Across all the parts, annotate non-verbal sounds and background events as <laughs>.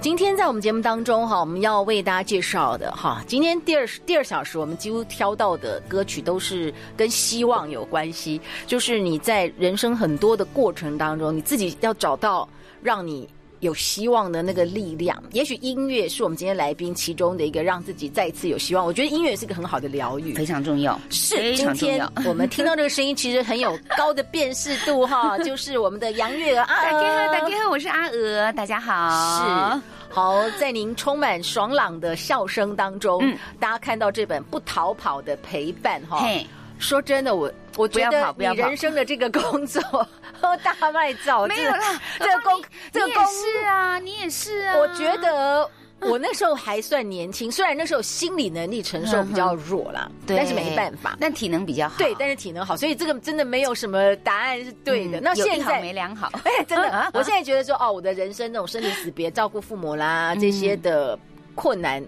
今天在我们节目当中哈，我们要为大家介绍的哈，今天第二第二小时我们几乎挑到的歌曲都是跟希望有关系，就是你在人生很多的过程当中，你自己要找到让你有希望的那个力量。也许音乐是我们今天来宾其中的一个让自己再一次有希望。我觉得音乐是个很好的疗愈，非常重要。是，今天我们听到这个声音其实很有高的辨识度哈，就是我们的杨月娥阿娥。<laughs> 大家好，大家好，我是阿娥，大家好。是。好，在您充满爽朗的笑声当中，嗯、大家看到这本《不逃跑的陪伴》哈。嘿，说真的，我我觉得你人生的这个工作 <laughs> 大卖造，没有啦，这个工，这个工是啊，你也是啊，我觉得。我那时候还算年轻，虽然那时候心理能力承受比较弱啦，对，但是没办法。但体能比较好。对，但是体能好，所以这个真的没有什么答案是对的。那现在没良好，<laughs> 哎，真的，我现在觉得说，哦，我的人生那种生离死别、照顾父母啦这些的困难，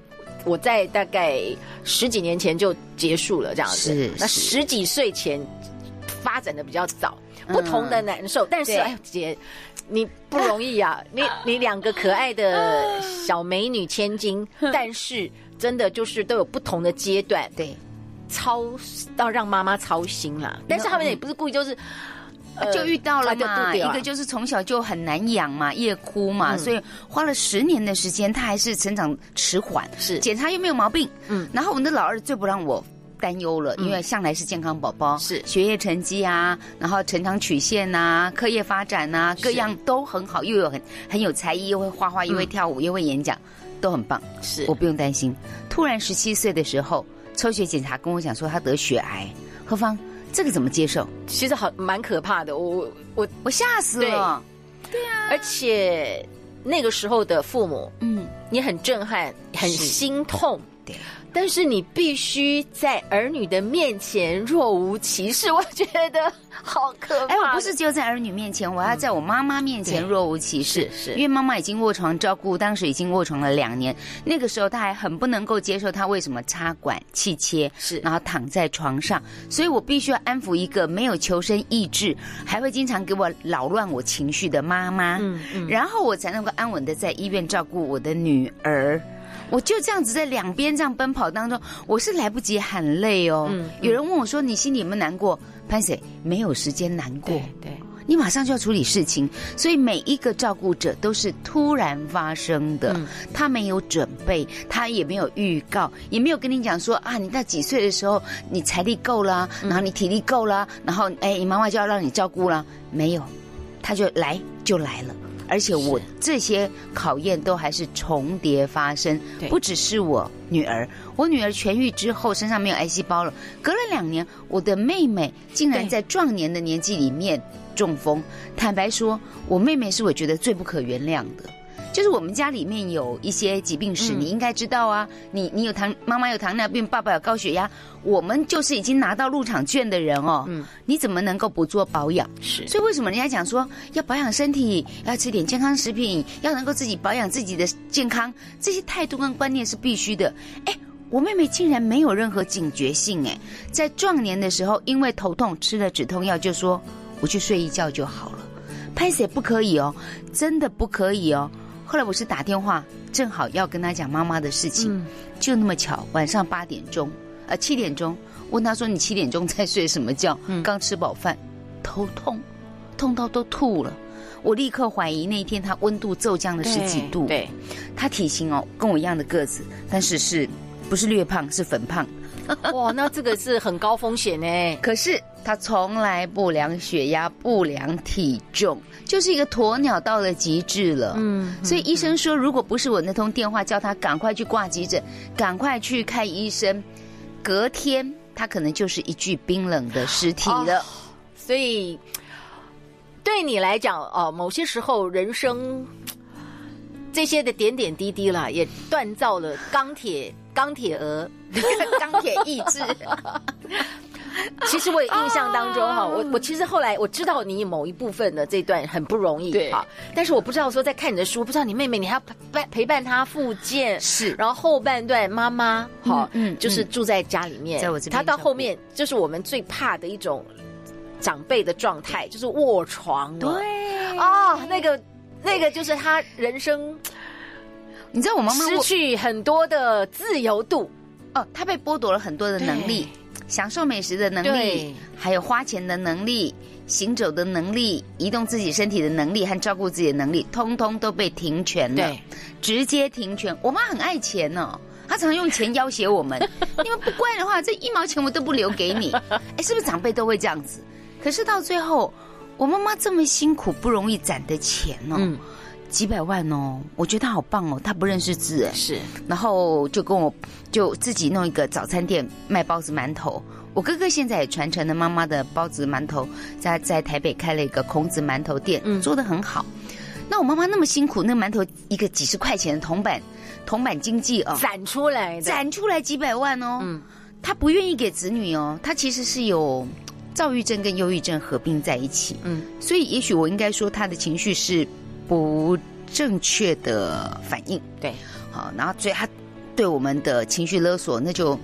我在大概十几年前就结束了，这样子。是。那十几岁前发展的比较早，不同的难受，但是哎，姐。你不容易呀、啊，<laughs> 你你两个可爱的小美女千金，<laughs> 但是真的就是都有不同的阶段，对，操到让妈妈操心啦。但是他们也不是故意，就是就遇到了嘛。一个就是从小就很难养嘛，夜哭嘛，所以花了十年的时间，他还是成长迟缓，是检查又没有毛病。嗯，然后我们的老二最不让我。担忧了，因为向来是健康宝宝，是学业成绩啊，然后成长曲线呐，课业发展呐，各样都很好，又有很很有才艺，又会画画，又会跳舞，又会演讲，都很棒。是我不用担心。突然十七岁的时候，抽血检查跟我讲说他得血癌，何方这个怎么接受？其实好蛮可怕的，我我我吓死了。对啊，而且那个时候的父母，嗯，你很震撼，很心痛。对。但是你必须在儿女的面前若无其事，我觉得好可怕。哎，我不是只有在儿女面前，我要在我妈妈面前若无其事。嗯、是，是，因为妈妈已经卧床照顾，当时已经卧床了两年。那个时候，她还很不能够接受她为什么插管气切，是，然后躺在床上。所以我必须要安抚一个没有求生意志，还会经常给我扰乱我情绪的妈妈。嗯嗯，然后我才能够安稳的在医院照顾我的女儿。我就这样子在两边这样奔跑当中，我是来不及喊累哦。嗯嗯、有人问我说：“你心里有没有难过？”潘 Sir 没有时间难过，对，对你马上就要处理事情。所以每一个照顾者都是突然发生的，嗯、他没有准备，他也没有预告，也没有跟你讲说啊，你到几岁的时候你财力够了，然后你体力够了，然后哎，你妈妈就要让你照顾了，没有，他就来就来了。而且我这些考验都还是重叠发生，不只是我女儿，我女儿痊愈之后身上没有癌细胞了，隔了两年，我的妹妹竟然在壮年的年纪里面中风。坦白说，我妹妹是我觉得最不可原谅的。就是我们家里面有一些疾病史，嗯、你应该知道啊。你你有糖，妈妈有糖尿病，爸爸有高血压，我们就是已经拿到入场券的人哦。嗯，你怎么能够不做保养？是，所以为什么人家讲说要保养身体，要吃点健康食品，要能够自己保养自己的健康，这些态度跟观念是必须的。哎，我妹妹竟然没有任何警觉性哎，在壮年的时候，因为头痛吃了止痛药，就说我去睡一觉就好了。拍谁不可以哦，真的不可以哦。后来我是打电话，正好要跟他讲妈妈的事情，嗯、就那么巧，晚上八点钟，呃七点钟，问他说：“你七点钟在睡什么觉？”嗯、刚吃饱饭，头痛，痛到都吐了。我立刻怀疑那一天他温度骤降了十几度。对，对他体型哦跟我一样的个子，但是是不是略胖是粉胖。<laughs> 哇，那这个是很高风险呢。可是他从来不量血压，不量体重。就是一个鸵鸟到了极致了，嗯，所以医生说，如果不是我那通电话叫他赶快去挂急诊，赶快去看医生，隔天他可能就是一具冰冷的尸体了。哦，所以对你来讲，哦，某些时候人生这些的点点滴滴啦，也锻造了钢铁钢铁鹅。<laughs> 钢铁意志。<laughs> 其实我也印象当中哈，我我其实后来我知道你某一部分的这段很不容易，对，但是我不知道说在看你的书，不知道你妹妹你还要陪陪伴她复健，是，然后后半段妈妈好，嗯，就是住在家里面，在我这边，她到后面就是我们最怕的一种长辈的状态，就是卧床，对，哦，那个那个就是她人生，你知道我妈妈失去很多的自由度，哦，她被剥夺了很多的能力。享受美食的能力，还有花钱的能力、行走的能力、移动自己身体的能力和照顾自己的能力，通通都被停权了。直接停权。我妈很爱钱呢、哦，她常常用钱要挟我们。<laughs> 你们不乖的话，这一毛钱我都不留给你。<laughs> 哎，是不是长辈都会这样子？可是到最后，我妈妈这么辛苦不容易攒的钱哦。嗯几百万哦，我觉得他好棒哦，他不认识字哎，是，然后就跟我就自己弄一个早餐店卖包子馒头。我哥哥现在也传承了妈妈的包子馒头，在在台北开了一个孔子馒头店，嗯，做的很好。那我妈妈那么辛苦，那个馒头一个几十块钱的铜板，铜板经济哦，攒出来的，攒出来几百万哦，嗯，他不愿意给子女哦，他其实是有躁郁症跟忧郁症合并在一起，嗯，所以也许我应该说他的情绪是。不正确的反应，对，好，然后所以他对我们的情绪勒索，那就，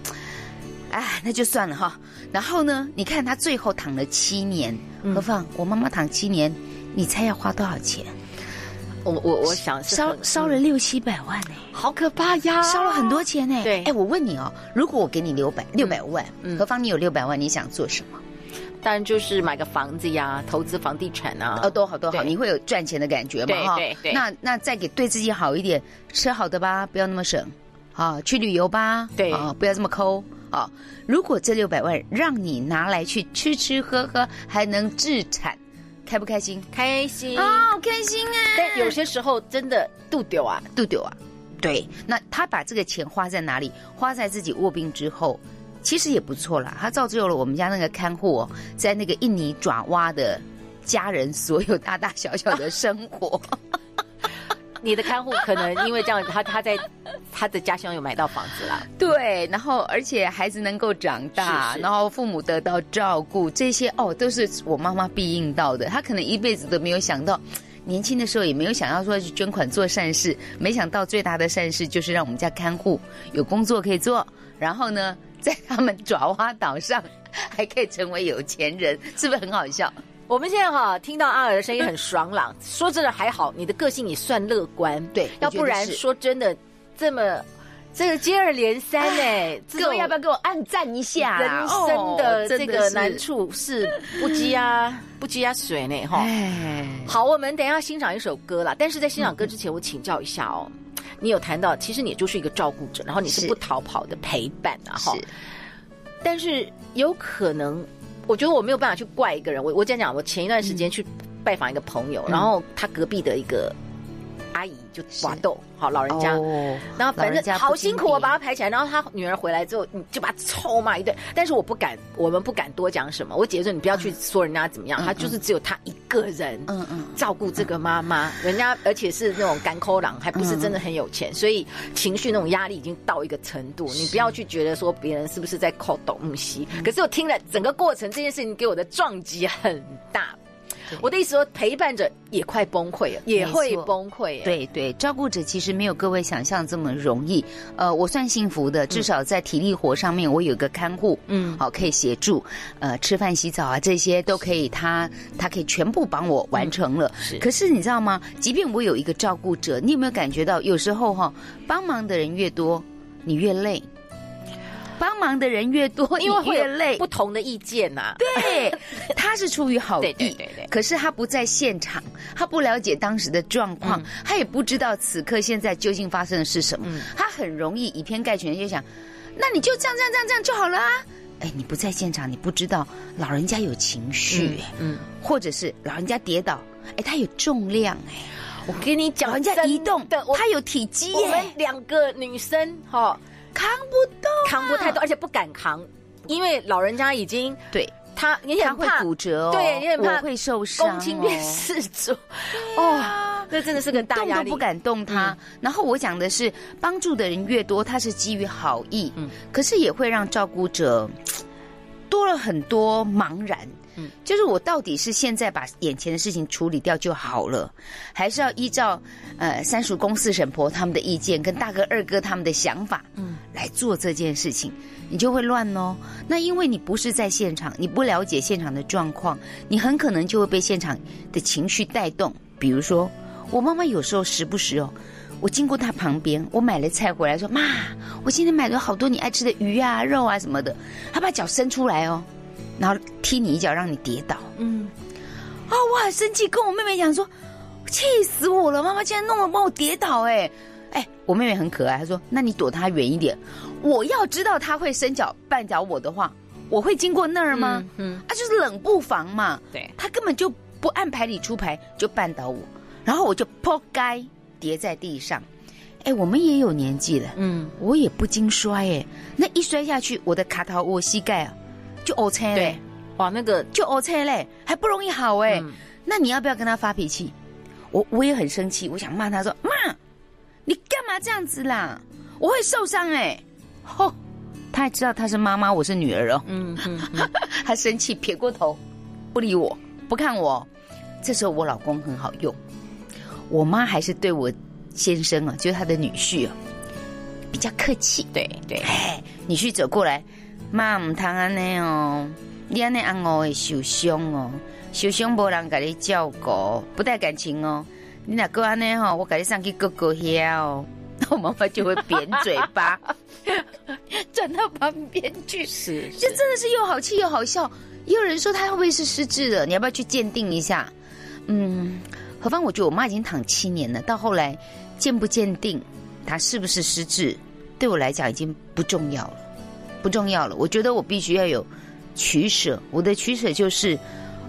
哎，那就算了哈。然后呢，你看他最后躺了七年，何况我妈妈躺七年，你猜要花多少钱？我我我想烧烧了六七百万呢，好可怕呀，烧了很多钱呢。对，哎，我问你哦，如果我给你六百六百万，何芳你有六百万，你想做什么？当然就是买个房子呀，投资房地产啊，哦，多好多好，你会有赚钱的感觉嘛？哈，对对。那那再给对自己好一点，吃好的吧，不要那么省，啊，去旅游吧，对啊，不要这么抠啊。如果这六百万让你拿来去吃吃喝喝，还能置产，开不开心？开心啊，好开心啊！但有些时候真的度丢啊，度丢啊。对，那他把这个钱花在哪里？花在自己卧病之后。其实也不错啦，他造就了我们家那个看护、哦，在那个印尼爪哇的家人所有大大小小的生活。<laughs> 你的看护可能因为这样，他他在他的家乡有买到房子啦。对，然后而且孩子能够长大，是是然后父母得到照顾，这些哦都是我妈妈必应到的。他可能一辈子都没有想到，年轻的时候也没有想要说去捐款做善事，没想到最大的善事就是让我们家看护有工作可以做，然后呢。在他们爪哇岛上，还可以成为有钱人，是不是很好笑？我们现在哈听到阿尔的声音很爽朗，<laughs> 说真的还好，你的个性也算乐观，对，要不然说真的这么这个接二连三哎，各位要不要给我按赞一下？人生的这个难处是不积啊不积啊水呢哈。好，我们等一下欣赏一首歌啦，但是在欣赏歌之前，我请教一下哦。你有谈到，其实你就是一个照顾者，然后你是不逃跑的陪伴啊，哈。但是有可能，我觉得我没有办法去怪一个人。我我讲讲，我前一段时间去拜访一个朋友，然后他隔壁的一个。阿姨就挖豆，好老人家，然后反正好辛苦，我把他抬起来，然后他女儿回来之后，你就把他臭骂一顿。但是我不敢，我们不敢多讲什么。我姐姐说你不要去说人家怎么样，他就是只有他一个人，嗯嗯，照顾这个妈妈，人家而且是那种干抠郎，还不是真的很有钱，所以情绪那种压力已经到一个程度。你不要去觉得说别人是不是在扣斗木西，可是我听了整个过程，这件事情给我的撞击很大。我的意思说，陪伴着也快崩溃了，也会崩溃。对对，照顾者其实没有各位想象这么容易。呃，我算幸福的，至少在体力活上面，我有个看护，嗯，好可以协助。呃，吃饭、洗澡啊，这些都可以他，他他可以全部帮我完成了。是。可是你知道吗？即便我有一个照顾者，你有没有感觉到，有时候哈，帮忙的人越多，你越累。帮忙的人越多，<laughs> 因为会越累。不同的意见呐、啊，对，<laughs> 他是出于好意，对对对对。可是他不在现场，他不了解当时的状况，嗯、他也不知道此刻现在究竟发生的是什么。嗯、他很容易以偏概全，就想，那你就这样这样这样这样就好了啊。哎，你不在现场，你不知道老人家有情绪，嗯，嗯或者是老人家跌倒，哎，他有重量，哎，我跟你讲，老人家移动，他有体积，我们两个女生哈。扛不动，扛不太多，而且不敢扛，因为老人家已经对。他你很怕骨折哦，对，你很怕会受伤，公亲变事主，哦，这真的是个大压力，动都不敢动他。然后我讲的是，帮助的人越多，他是基于好意，嗯，可是也会让照顾者 <tsk> 多了很多茫然。嗯，就是我到底是现在把眼前的事情处理掉就好了，还是要依照呃三叔公四婶婆他们的意见跟大哥二哥他们的想法，嗯，来做这件事情，你就会乱哦。那因为你不是在现场，你不了解现场的状况，你很可能就会被现场的情绪带动。比如说，我妈妈有时候时不时哦，我经过她旁边，我买了菜回来说，妈，我今天买了好多你爱吃的鱼啊、肉啊什么的，她把脚伸出来哦。然后踢你一脚，让你跌倒。嗯，啊，我很生气，跟我妹妹讲说，气死我了！妈妈竟然弄了帮我跌倒，哎，哎，我妹妹很可爱，她说：“那你躲她远一点。”我要知道她会伸脚绊倒我的话，我会经过那儿吗？嗯，啊，就是冷不防嘛。对，她根本就不按牌理出牌，就绊倒我，然后我就扑街跌在地上。哎，我们也有年纪了，嗯，我也不经摔，哎，那一摔下去，我的卡头，我膝盖啊。就 OK 嘞，哇，那个就 OK 嘞，还不容易好哎。嗯、那你要不要跟他发脾气？我我也很生气，我想骂他说：“妈，你干嘛这样子啦？我会受伤哎。”吼，他还知道他是妈妈，我是女儿哦。嗯嗯，嗯 <laughs> 他生气撇过头，不理我，不看我。这时候我老公很好用，我妈还是对我先生啊，就是他的女婿啊，比较客气。对对，哎，女婿走过来。妈唔通安尼哦，你安尼按我会受伤哦，受伤无人给你照顾，不带感情哦。你若搁安尼吼，我给你上去哥哥遐哦，那 <laughs> 我妈妈就会扁嘴巴，<laughs> 转到旁边去。是，这真的是又好气又好笑。也有人说他会不会是失智了？你要不要去鉴定一下？嗯，何况我觉得我妈已经躺七年了，到后来鉴不鉴定她是不是失智，对我来讲已经不重要了。不重要了，我觉得我必须要有取舍。我的取舍就是，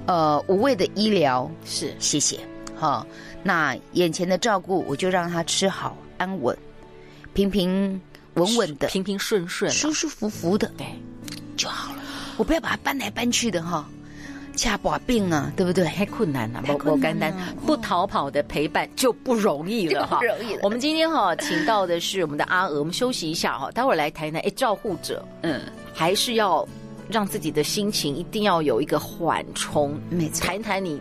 呃，无谓的医疗是谢谢，好，那眼前的照顾我就让他吃好安稳，平平稳稳的，平平顺顺，舒舒服服的，对，就好了。我不要把他搬来搬去的哈。恰把病啊，对不对？太困难了，不不简单，不逃跑的陪伴就不容易了哈。<laughs> 不容易了。我们今天哈请到的是我们的阿娥，我们休息一下哈，待会儿来谈谈。哎，照护者，嗯，还是要让自己的心情一定要有一个缓冲。没错。谈谈你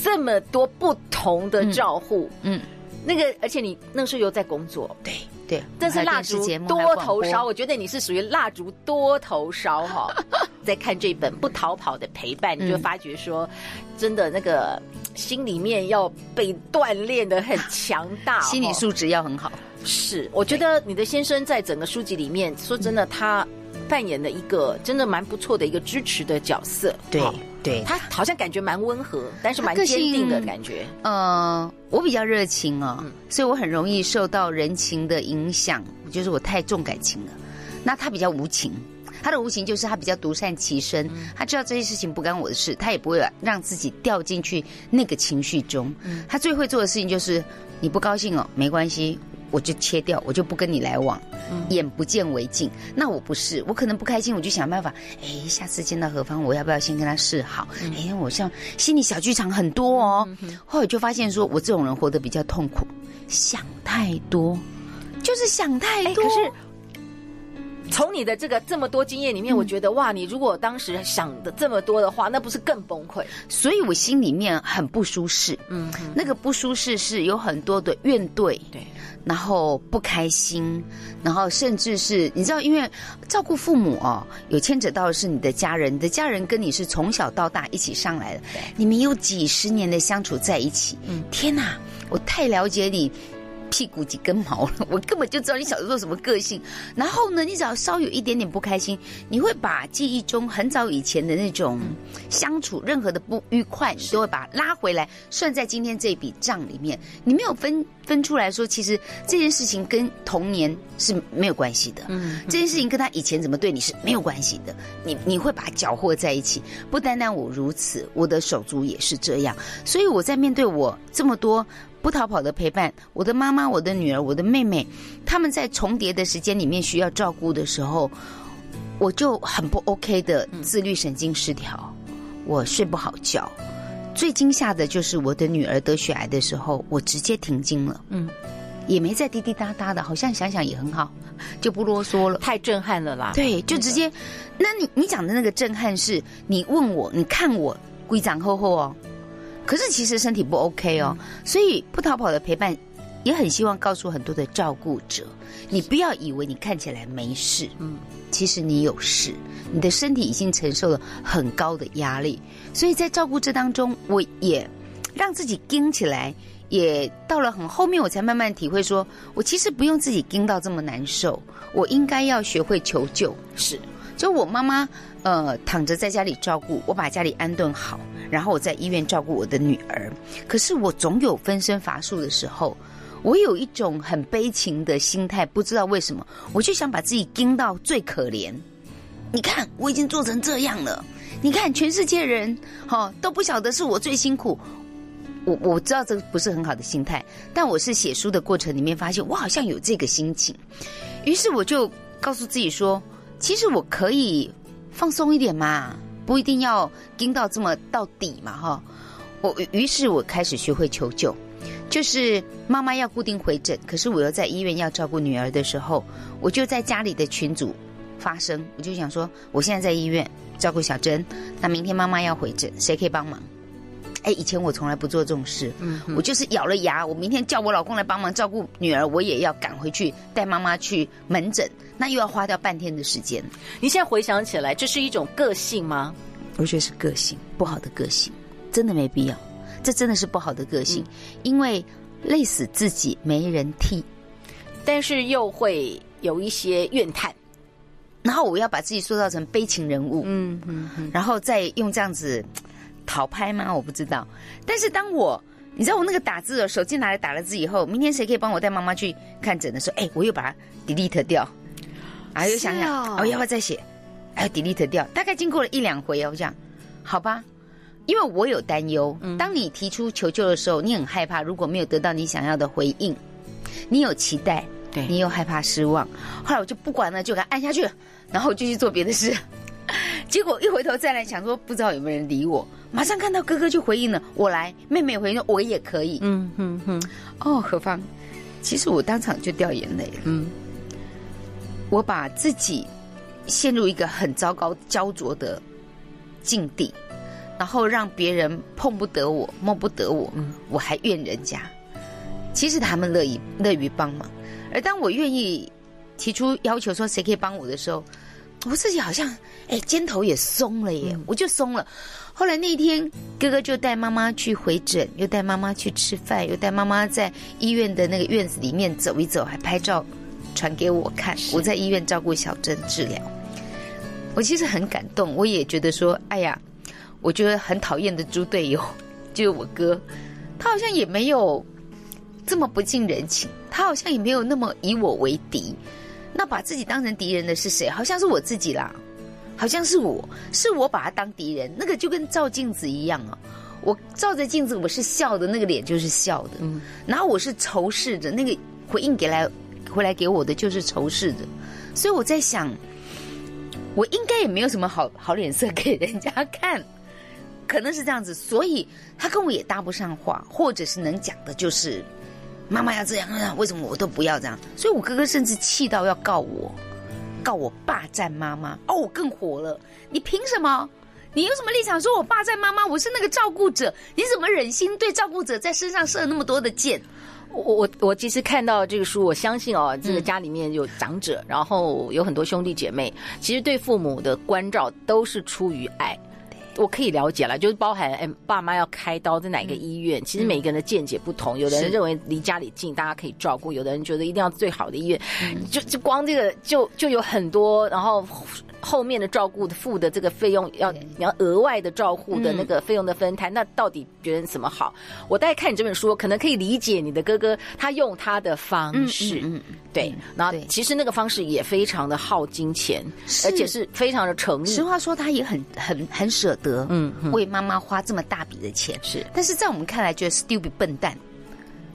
这么多不同的照护，嗯，那个，而且你那时候又在工作，对对，这是蜡烛多头烧，我觉得你是属于蜡烛多头烧哈。<laughs> 在看这本《不逃跑的陪伴》，你就发觉说，真的那个心里面要被锻炼的很强大，心理素质要很好。是，我觉得你的先生在整个书籍里面，说真的，他扮演了一个真的蛮不错的一个支持的角色。对，对，他好像感觉蛮温和，但是蛮坚定的感觉。呃，我比较热情哦，所以我很容易受到人情的影响，就是我太重感情了。那他比较无情。他的无情就是他比较独善其身，他知道这些事情不干我的事，他也不会让自己掉进去那个情绪中。他最会做的事情就是，你不高兴哦，没关系，我就切掉，我就不跟你来往，眼不见为净。那我不是，我可能不开心，我就想办法，哎，下次见到何方，我要不要先跟他示好？哎，我像心里小剧场很多哦。后来就发现说，我这种人活得比较痛苦，想太多，就是想太多。可是。从你的这个这么多经验里面，我觉得哇，你如果当时想的这么多的话，那不是更崩溃？所以我心里面很不舒适。嗯，那个不舒适是有很多的怨怼，对，然后不开心，然后甚至是你知道，因为照顾父母哦，有牵扯到的是你的家人，你的家人跟你是从小到大一起上来的，你们有几十年的相处在一起。嗯，天哪，我太了解你。屁股几根毛了，<laughs> 我根本就知道你小时候什么个性。然后呢，你只要稍有一点点不开心，你会把记忆中很早以前的那种相处，任何的不愉快，你都会把它拉回来，算在今天这笔账里面。你没有分分出来说，其实这件事情跟童年是没有关系的。嗯，这件事情跟他以前怎么对你是没有关系的。你你会把它搅和在一起。不单单我如此，我的手足也是这样。所以我在面对我这么多。不逃跑的陪伴，我的妈妈、我的女儿、我的妹妹，他们在重叠的时间里面需要照顾的时候，我就很不 OK 的自律神经失调，我睡不好觉。最惊吓的就是我的女儿得血癌的时候，我直接停经了。嗯，也没再滴滴答答的，好像想想也很好，就不啰嗦了。太震撼了啦！对，就直接。那你你讲的那个震撼是，你问我，你看我龟长厚厚哦，可是其实身体不 OK 哦，嗯、所以不逃跑的陪伴，也很希望告诉很多的照顾者，你不要以为你看起来没事，嗯，其实你有事，你的身体已经承受了很高的压力。所以在照顾这当中，我也让自己盯起来，也到了很后面，我才慢慢体会说，我其实不用自己盯到这么难受，我应该要学会求救。是，就我妈妈呃躺着在家里照顾，我把家里安顿好，然后我在医院照顾我的女儿。可是我总有分身乏术的时候，我有一种很悲情的心态，不知道为什么，我就想把自己盯到最可怜。你看，我已经做成这样了。你看，全世界人哈、哦、都不晓得是我最辛苦。我我知道这个不是很好的心态，但我是写书的过程里面发现，我好像有这个心情。于是我就告诉自己说，其实我可以放松一点嘛，不一定要盯到这么到底嘛哈。我于是我开始学会求救，就是妈妈要固定回诊，可是我又在医院要照顾女儿的时候，我就在家里的群组发声，我就想说，我现在在医院。照顾小珍，那明天妈妈要回诊，谁可以帮忙？哎，以前我从来不做这种事，嗯，我就是咬了牙，我明天叫我老公来帮忙照顾女儿，我也要赶回去带妈妈去门诊，那又要花掉半天的时间。你现在回想起来，这是一种个性吗？我觉得是个性，不好的个性，真的没必要，这真的是不好的个性，嗯，因为累死自己没人替，但是又会有一些怨叹。然后我要把自己塑造成悲情人物，嗯嗯嗯，然后再用这样子讨拍吗？我不知道。但是当我，你知道我那个打字的手机拿来打了字以后，明天谁可以帮我带妈妈去看诊的时候，哎，我又把它 delete 掉，啊，又想想，哦，要不要再写？哎，delete 掉。大概经过了一两回，我想，好吧，因为我有担忧。当你提出求救的时候，你很害怕，如果没有得到你想要的回应，你有期待。对，你又害怕失望，后来我就不管了，就给他按下去，然后我就去做别的事。<laughs> 结果一回头再来想说，不知道有没有人理我，马上看到哥哥就回应了，我来，妹妹回应我也可以。嗯哼哼，哦，何芳，其实我当场就掉眼泪了。嗯，我把自己陷入一个很糟糕、焦灼的境地，然后让别人碰不得我、摸不得我，嗯，我还怨人家。其实他们乐意乐于帮忙。而当我愿意提出要求说谁可以帮我的时候，我自己好像哎肩头也松了耶，我就松了。后来那一天，哥哥就带妈妈去回诊，又带妈妈去吃饭，又带妈妈在医院的那个院子里面走一走，还拍照传给我看。我在医院照顾小珍治疗，我其实很感动，我也觉得说，哎呀，我觉得很讨厌的猪队友就是我哥，他好像也没有。这么不近人情，他好像也没有那么以我为敌。那把自己当成敌人的是谁？好像是我自己啦，好像是我，是我把他当敌人。那个就跟照镜子一样啊，我照着镜子，我是笑的，那个脸就是笑的。嗯，然后我是仇视的，那个回应给来回来给我的就是仇视的。所以我在想，我应该也没有什么好好脸色给人家看，可能是这样子。所以他跟我也搭不上话，或者是能讲的就是。妈妈要这样，为什么我都不要这样？所以我哥哥甚至气到要告我，告我霸占妈妈。哦，我更火了！你凭什么？你有什么立场说我霸占妈妈？我是那个照顾者，你怎么忍心对照顾者在身上射那么多的箭？我我我其实看到这个书，我相信哦，这个家里面有长者，然后有很多兄弟姐妹，其实对父母的关照都是出于爱。我可以了解了，就是包含哎，爸妈要开刀在哪个医院？嗯、其实每个人的见解不同，嗯、有的人认为离家里近，大家可以照顾；有的人觉得一定要最好的医院。嗯、就就光这个就就有很多，然后。后面的照顾的付的这个费用要你要额外的照顾的那个费用的分摊，那到底觉得什么好？我大概看你这本书，可能可以理解你的哥哥他用他的方式，嗯，对，然后其实那个方式也非常的耗金钱，而且是非常的诚意。实话说，他也很很很舍得，嗯，为妈妈花这么大笔的钱，是。但是在我们看来，觉得 stupid 笨蛋，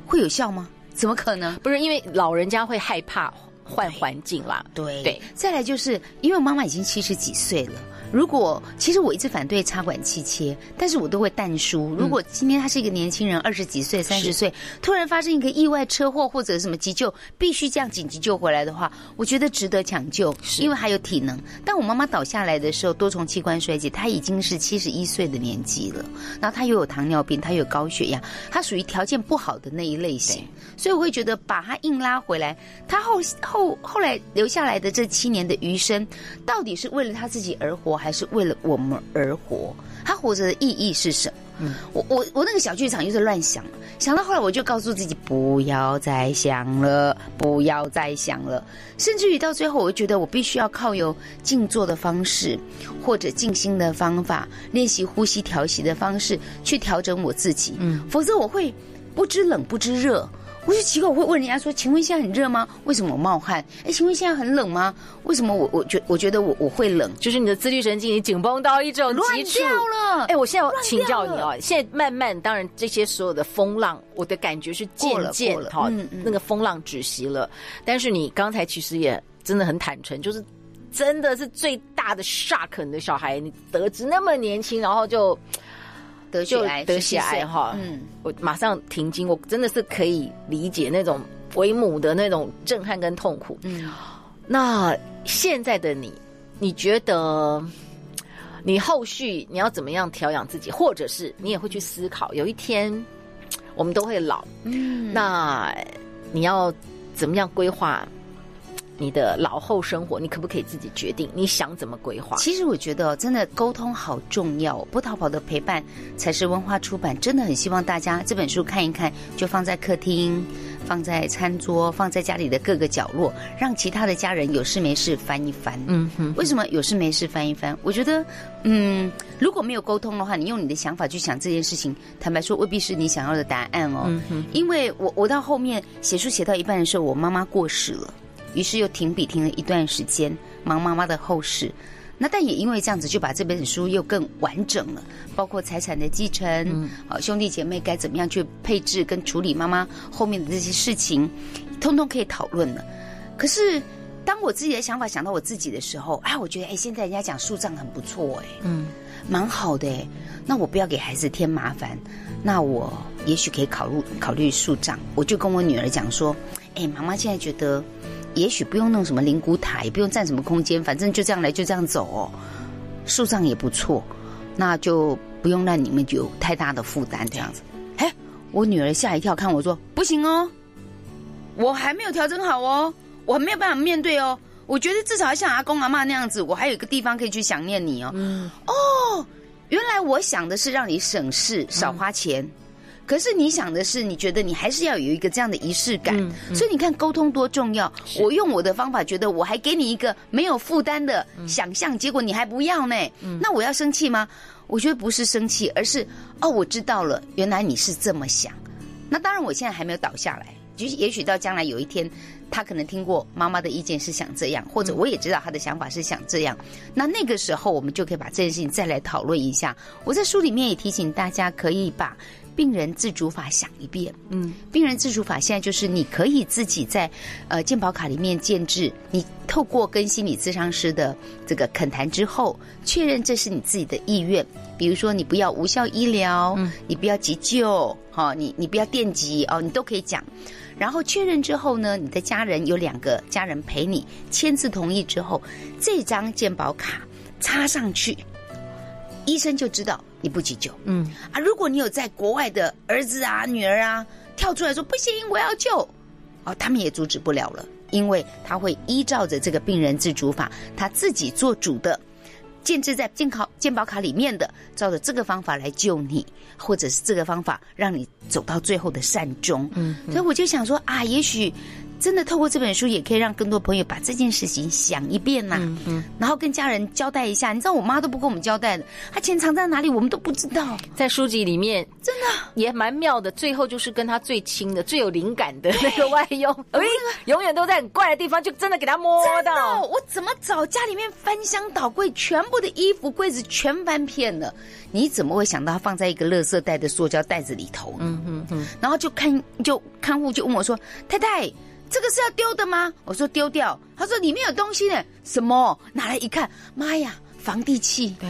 会有效吗？怎么可能？不是因为老人家会害怕。换环境啦。对对，再来就是因为我妈妈已经七十几岁了。如果其实我一直反对插管气切，但是我都会淡疏。如果今天他是一个年轻人，二十几岁、三十岁，突然发生一个意外车祸或者什么急救，必须这样紧急救回来的话，我觉得值得抢救，因为还有体能。但我妈妈倒下来的时候，多重器官衰竭，她已经是七十一岁的年纪了，然后她又有糖尿病，她又有高血压，她属于条件不好的那一类型，所以我会觉得把她硬拉回来，她后后后来留下来的这七年的余生，到底是为了她自己而活？还是为了我们而活，他活着的意义是什么？嗯，我我我那个小剧场就是乱想，想到后来我就告诉自己不要再想了，不要再想了。甚至于到最后，我就觉得我必须要靠有静坐的方式，或者静心的方法，练习呼吸调息的方式去调整我自己。嗯，否则我会不知冷不知热。我就奇怪，我会问人家说：“请问现在很热吗？为什么我冒汗？哎，请问现在很冷吗？为什么我我觉我觉得我我会冷？就是你的自律神经已经紧绷到一种极掉了。哎，我现在要请教你哦，现在慢慢，当然这些所有的风浪，我的感觉是渐渐哈，那个风浪止息了。但是你刚才其实也真的很坦诚，就是真的是最大的 shock，你的小孩你得知那么年轻，然后就。”得血癌，得血癌哈，嗯，我马上停经，我真的是可以理解那种为母的那种震撼跟痛苦。嗯，那现在的你，你觉得你后续你要怎么样调养自己，或者是你也会去思考，有一天我们都会老，嗯，那你要怎么样规划？你的老后生活，你可不可以自己决定？你想怎么规划？其实我觉得，真的沟通好重要。不逃跑的陪伴，才是文化出版，真的很希望大家这本书看一看，就放在客厅，放在餐桌，放在家里的各个角落，让其他的家人有事没事翻一翻。嗯哼，为什么有事没事翻一翻？我觉得，嗯，如果没有沟通的话，你用你的想法去想这件事情，坦白说，未必是你想要的答案哦。嗯哼，因为我我到后面写书写到一半的时候，我妈妈过世了。于是又停笔停了一段时间，忙妈妈的后事。那但也因为这样子，就把这本书又更完整了，包括财产的继承，嗯，兄弟姐妹该怎么样去配置跟处理妈妈后面的这些事情，通通可以讨论了。可是当我自己的想法想到我自己的时候，哎，我觉得哎，现在人家讲树葬很不错，哎，嗯，蛮好的，哎，那我不要给孩子添麻烦，那我也许可以考虑考虑树葬。我就跟我女儿讲说，哎，妈妈现在觉得。也许不用弄什么灵骨塔，也不用占什么空间，反正就这样来，就这样走哦。树葬也不错，那就不用让你们有太大的负担，这样子。哎，我女儿吓一跳，看我说不行哦，我还没有调整好哦，我还没有办法面对哦。我觉得至少要像阿公阿妈那样子，我还有一个地方可以去想念你哦。嗯，哦，原来我想的是让你省事少花钱。嗯可是你想的是，你觉得你还是要有一个这样的仪式感，嗯嗯、所以你看沟通多重要。我用我的方法，觉得我还给你一个没有负担的想象，嗯、结果你还不要呢？嗯、那我要生气吗？我觉得不是生气，而是哦，我知道了，原来你是这么想。那当然，我现在还没有倒下来，就也许到将来有一天，他可能听过妈妈的意见是想这样，或者我也知道他的想法是想这样。嗯、那那个时候，我们就可以把这件事情再来讨论一下。我在书里面也提醒大家，可以把。病人自主法想一遍，嗯，病人自主法现在就是你可以自己在，呃，健保卡里面建制，你透过跟心理咨商师的这个恳谈之后，确认这是你自己的意愿。比如说，你不要无效医疗，嗯，你不要急救，好，你你不要电击哦，你都可以讲。然后确认之后呢，你的家人有两个家人陪你签字同意之后，这张健保卡插上去，医生就知道。你不急救，嗯。啊，如果你有在国外的儿子啊、女儿啊跳出来说不行，我要救，哦，他们也阻止不了了，因为他会依照着这个病人自主法，他自己做主的，建制在健康健保卡里面的，照着这个方法来救你，或者是这个方法让你走到最后的善终，嗯，所以我就想说啊，也许。真的透过这本书，也可以让更多朋友把这件事情想一遍呐、啊，嗯嗯，然后跟家人交代一下。你知道我妈都不跟我们交代的，她钱藏在哪里，我们都不知道。在书籍里面，真的也蛮妙的。最后就是跟她最亲的、最有灵感的那个外佣，<laughs> 哎，永远都在很怪的地方，就真的给她摸到。我怎么找？家里面翻箱倒柜，全部的衣服柜子全翻遍了。你怎么会想到他放在一个垃圾袋的塑胶袋子里头呢？嗯嗯嗯。然后就看，就看护就问我说：“太太。”这个是要丢的吗？我说丢掉。他说里面有东西呢，什么？拿来一看，妈呀，防地契。对。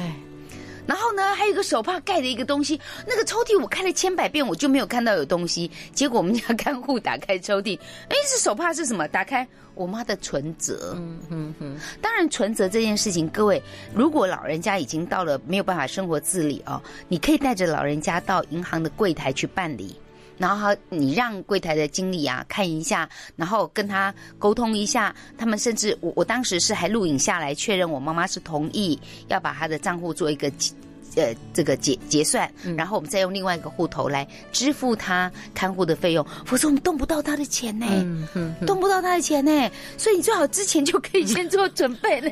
然后呢，还有一个手帕盖的一个东西，那个抽屉我开了千百遍，我就没有看到有东西。结果我们家看护打开抽屉，哎，这手帕是什么？打开，我妈的存折。嗯嗯嗯。当然，存折这件事情，各位，如果老人家已经到了没有办法生活自理哦，你可以带着老人家到银行的柜台去办理。然后你让柜台的经理啊看一下，然后跟他沟通一下。他们甚至我我当时是还录影下来确认，我妈妈是同意要把她的账户做一个呃这个结结算，然后我们再用另外一个户头来支付他看护的费用。否则我们动不到他的钱呢，嗯嗯嗯、动不到他的钱呢。所以你最好之前就可以先做准备呢。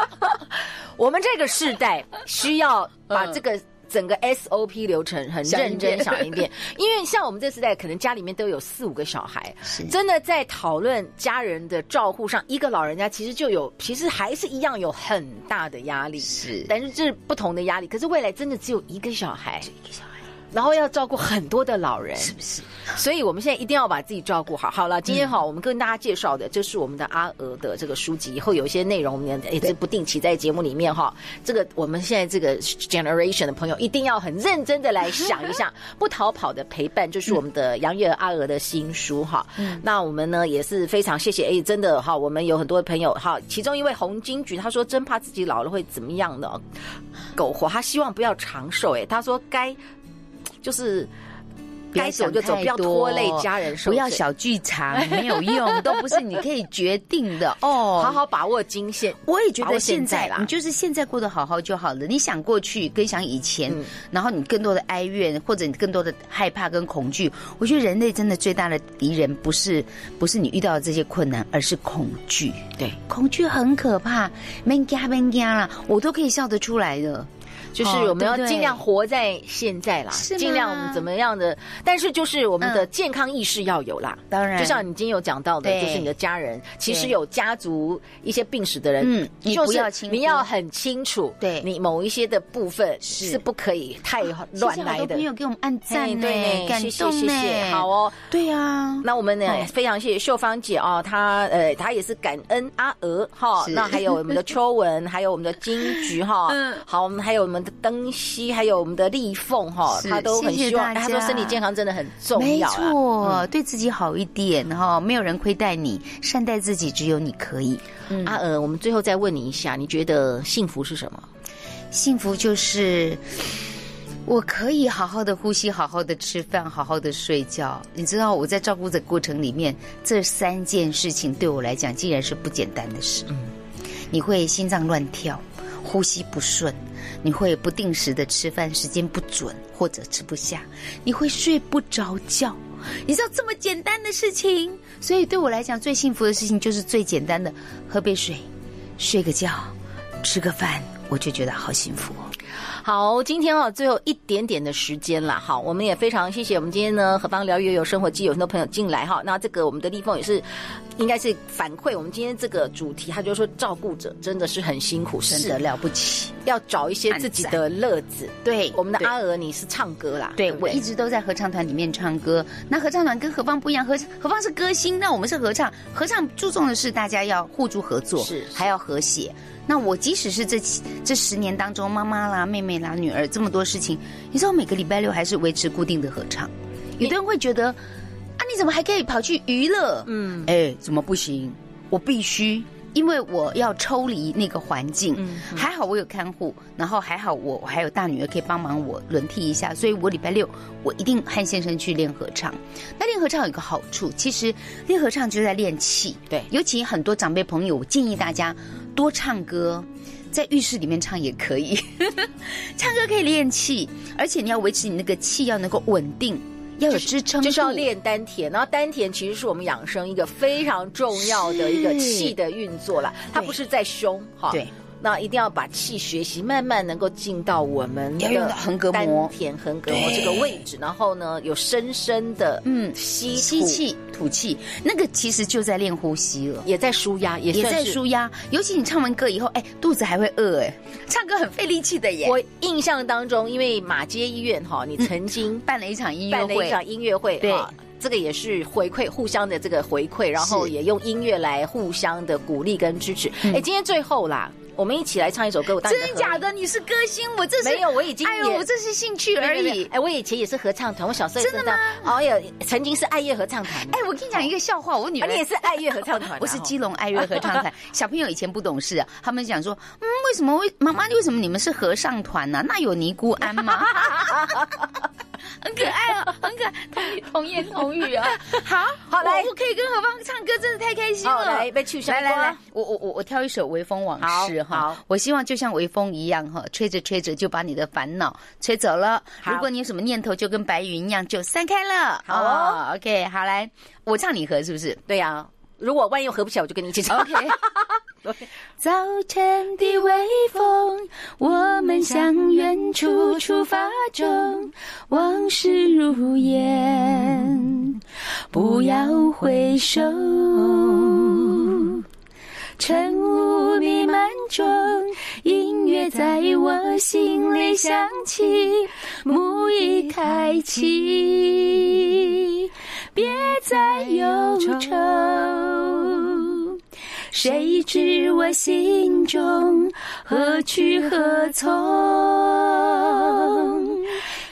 <laughs> 我们这个世代需要把这个。整个 SOP 流程很认真想一遍，<laughs> 因为像我们这时代，可能家里面都有四五个小孩，真的在讨论家人的照护上，一个老人家其实就有，其实还是一样有很大的压力，是，但是这是不同的压力。可是未来真的只有一个小孩，一个小孩。然后要照顾很多的老人，是不是？所以我们现在一定要把自己照顾好。好了，今天好，我们跟大家介绍的，就是我们的阿娥的这个书籍。以后有一些内容，我们也是不定期在节目里面哈。这个我们现在这个 generation 的朋友，一定要很认真的来想一下，<laughs> 不逃跑的陪伴，就是我们的杨月阿娥的新书哈。嗯。那我们呢也是非常谢谢，哎，真的哈，我们有很多朋友哈，其中一位红金菊，他说真怕自己老了会怎么样呢？苟活，他希望不要长寿。哎，他说该。就是该走就走，不要拖累家人，不要小剧场，没有用，都不是你可以决定的 <laughs> 哦。好好把握今现，我也觉得现在啦，你就是现在过得好好就好了。你想过去跟想以前，然后你更多的哀怨或者你更多的害怕跟恐惧，我觉得人类真的最大的敌人不是不是你遇到的这些困难，而是恐惧。对，恐惧很可怕，没加没加啦，我都可以笑得出来的。就是我们要尽量活在现在啦，尽量我们怎么样的？但是就是我们的健康意识要有啦。当然，就像你今天有讲到的，就是你的家人其实有家族一些病史的人，嗯，你不要你要很清楚，对，你某一些的部分是不可以太乱来的。朋友给我们按赞，对，感动，谢谢，好哦，对呀。那我们呢，非常谢谢秀芳姐哦，她呃，她也是感恩阿娥哈。那还有我们的 <laughs> 秋文，还有我们的金菊哈，嗯，好，我们还有我们。灯西还有我们的立凤哈，他都很希望。他说身体健康真的很重要，没错，对自己好一点哈，没有人亏待你，善待自己，只有你可以。阿娥，我们最后再问你一下，你觉得幸福是什么？幸福就是我可以好好的呼吸，好好的吃饭，好好的睡觉。你知道我在照顾的过程里面，这三件事情对我来讲，竟然是不简单的事。嗯，你会心脏乱跳。呼吸不顺，你会不定时的吃饭时间不准或者吃不下，你会睡不着觉。你知道这么简单的事情，所以对我来讲最幸福的事情就是最简单的，喝杯水，睡个觉，吃个饭，我就觉得好幸福。好，今天哦，最后一点点的时间了，好，我们也非常谢谢我们今天呢，何方疗愈有生活机有很多朋友进来哈，那这个我们的立凤也是，应该是反馈我们今天这个主题，他就说照顾者真的是很辛苦，真的。了不起，要找一些自己的乐子。对，我们的阿娥你是唱歌啦，对，我一直都在合唱团里面唱歌，那合唱团跟何方不一样，何何方是歌星，那我们是合唱，合唱注重的是大家要互助合作，是。还要和谐。那我即使是这这十年当中，妈妈啦、妹妹啦、女儿这么多事情，你知道，每个礼拜六还是维持固定的合唱。有的人会觉得，啊，你怎么还可以跑去娱乐？嗯，哎，怎么不行？我必须，因为我要抽离那个环境。嗯，还好我有看护，然后还好我我还有大女儿可以帮忙我轮替一下，所以我礼拜六我一定和先生去练合唱。那练合唱有一个好处，其实练合唱就是在练气。对，尤其很多长辈朋友，我建议大家。多唱歌，在浴室里面唱也可以。<laughs> 唱歌可以练气，而且你要维持你那个气要能够稳定，要有支撑，就是要练丹田。然后丹田其实是我们养生一个非常重要的一个气的运作啦，它不是在胸哈。对。那一定要把气学习，慢慢能够进到我们的横膈膜、田横膈膜这个位置，然后呢，有深深的嗯吸吸气、吐气，那个其实就在练呼吸了，也在舒压，也也在舒压。尤其你唱完歌以后，哎，肚子还会饿哎，唱歌很费力气的耶。我印象当中，因为马街医院哈，你曾经办了一场音乐会，办了一场音乐会，对。这个也是回馈，互相的这个回馈，然后也用音乐来互相的鼓励跟支持。哎，今天最后啦。我们一起来唱一首歌，我当真的假的？你是歌星，我这是没有，我已经哎呦，我这是兴趣而已。哎，我以前也是合唱团，我小时候真的吗？哦呀，曾经是爱乐合唱团。哎，我跟你讲一个笑话，我女儿你也是爱乐合唱团，<laughs> 我是基隆爱乐合唱团。<laughs> 小朋友以前不懂事，啊他们讲说，嗯，为什么为妈妈？为什么你们是合唱团呢？那有尼姑庵吗？<laughs> 很可爱哦，<laughs> 很可爱，同同言同语 <laughs> 啊。好，好来，我可以跟何方唱歌，真的太开心了。来，被取消。来来来，我我我我挑一首《微风往事》哈，我希望。就像微风一样哈，吹着吹着就把你的烦恼吹走了。如果你有什么念头，就跟白云一样就散开了。好哦，OK，好来，我唱你和是不是？对呀。如果万一又合不起来，我就跟你一起唱。<laughs> OK。早晨的微风，我们向远处出发中，往事如烟，不要回首。晨雾弥漫中，音乐在我心里响起，幕已开启，别在忧愁。谁知我心中何去何从？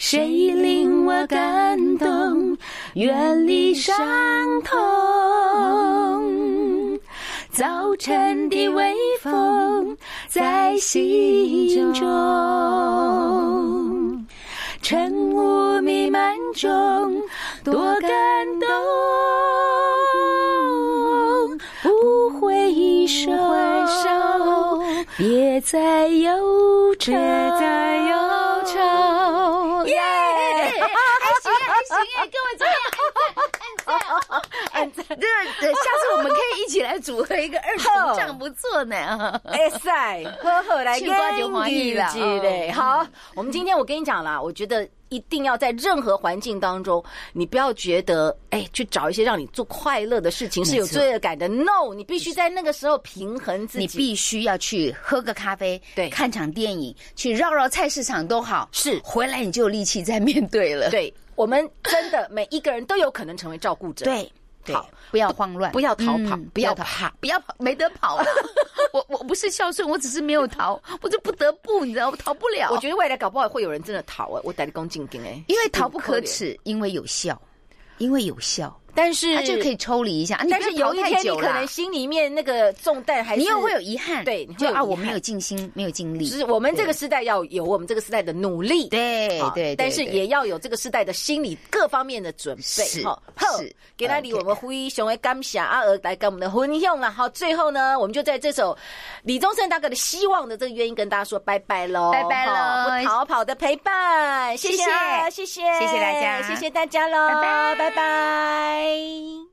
谁令我感动，远离伤痛？早晨的微风在心中，晨雾弥漫中多感动。不回首，别再忧愁，别再忧愁。耶！还行还行哎，跟我这样，按赞按赞按赞。这下次我们可以一起来组合一个二重唱，不错呢。哎塞，<laughs> 呵呵，来跟你积累。好，我们今天我跟你讲啦，我觉得一定要在任何环境当中，你不要觉得哎，去找一些让你做快乐的事情是有罪恶感的。No，你必须在那个时候平衡自己。你必须要去喝个咖啡，对，看场电影，去绕绕菜市场都好。是，回来你就有力气再面对了。对，我们真的每一个人都有可能成为照顾者。对。好，不要慌乱，不要逃跑，不要怕，不要跑，没得跑了。<laughs> 我我不是孝顺，我只是没有逃，我就不得不，你知道，我逃不了。我觉得未来搞不好会有人真的逃哎，我带你恭敬敬哎，因为逃不可耻，因为有效，因为有效。但是他就可以抽离一下，但是有一天你可能心里面那个重担还是你又会有遗憾，对，就啊我没有尽心，没有尽力。就是我们这个时代要有我们这个时代的努力，对对，但是也要有这个时代的心理各方面的准备。好，是。给那里我们非常的甘霞阿娥来跟我们的婚用了。好，最后呢，我们就在这首李宗盛大哥的希望的这个原因跟大家说拜拜喽，拜拜喽，不逃跑的陪伴，谢谢谢谢。谢谢大家，谢谢大家喽，拜。拜拜拜。